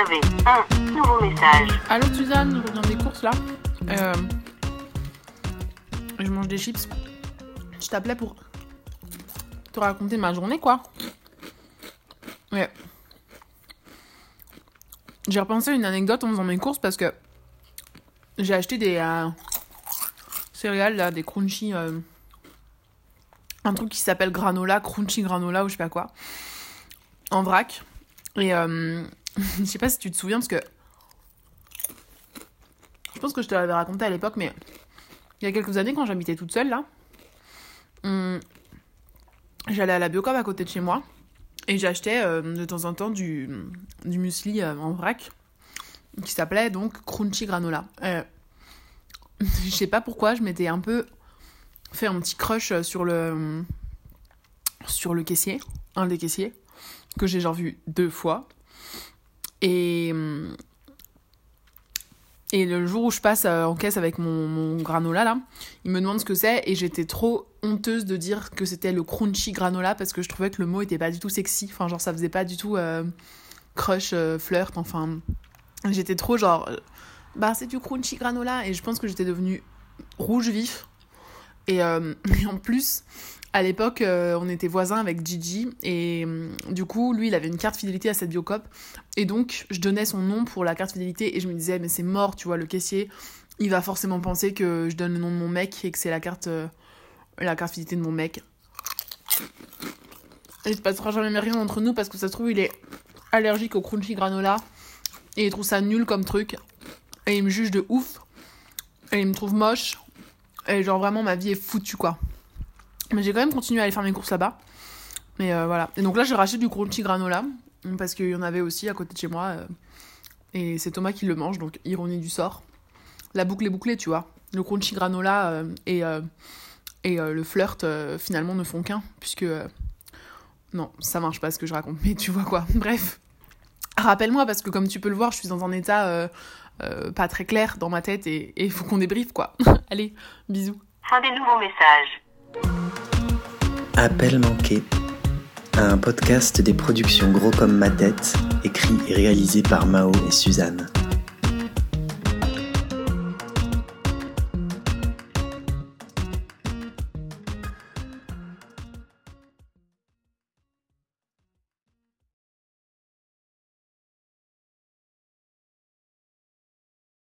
un nouveau message. Allô Suzanne, je reviens des courses là. Euh, je mange des chips. Je t'appelais pour te raconter ma journée quoi. Ouais. J'ai repensé à une anecdote en faisant mes courses parce que j'ai acheté des euh, céréales là, des crunchy. euh, un truc qui s'appelle granola, crunchy granola ou je sais pas quoi. En vrac. Et euh, je sais pas si tu te souviens parce que je pense que je te l'avais raconté à l'époque, mais il y a quelques années, quand j'habitais toute seule, là, hum, j'allais à la Biocop à côté de chez moi et j'achetais euh, de temps en temps du, muesli euh, en vrac qui s'appelait donc Crunchy Granola. Euh, je sais pas pourquoi, je m'étais un peu fait un petit crush sur le, sur le caissier, un des caissiers, que j'ai genre vu deux fois. Et, hum, et le jour où je passe euh, en caisse avec mon, mon granola, là, il me demande ce que c'est et j'étais trop honteuse de dire que c'était le crunchy granola parce que je trouvais que le mot était pas du tout sexy. Enfin, genre, ça faisait pas du tout euh, crush, euh, flirt. Enfin, j'étais trop genre, euh, bah, c'est du crunchy granola et je pense que j'étais devenue rouge vif. Et, euh, en plus, à l'époque, euh, on était voisins avec Gigi. Et hum, du coup, lui, il avait une carte fidélité à cette biocop. Et donc, je donnais son nom pour la carte fidélité et je me disais, mais c'est mort, tu vois, le caissier, il va forcément penser que je donne le nom de mon mec et que c'est la carte, euh, la carte fidélité de mon mec. Et il se passera jamais rien entre nous parce que ça se trouve, il est allergique au crunchy granola et il trouve ça nul comme truc. Et il me juge de ouf. Et il me trouve moche et genre vraiment ma vie est foutue quoi. Mais j'ai quand même continué à aller faire mes courses là-bas. Mais euh, voilà. Et donc là, j'ai racheté du crunchy granola parce qu'il y en avait aussi à côté de chez moi. euh, et c'est Thomas qui le mange, donc ironie du sort. La boucle est bouclée, tu vois. Le crunchy granola euh, et, et le flirt finalement ne font qu'un, puisque. non, ça marche pas ce que je raconte, mais tu vois quoi. Bref. Rappelle-moi, parce que comme tu peux le voir, je suis dans un état euh, euh, pas très clair dans ma tête et il faut qu'on débriefe, quoi. Allez, bisous. Fin des nouveaux messages. Appel manqué. Un podcast des productions Gros comme ma tête, écrit et réalisé par Mao et Suzanne.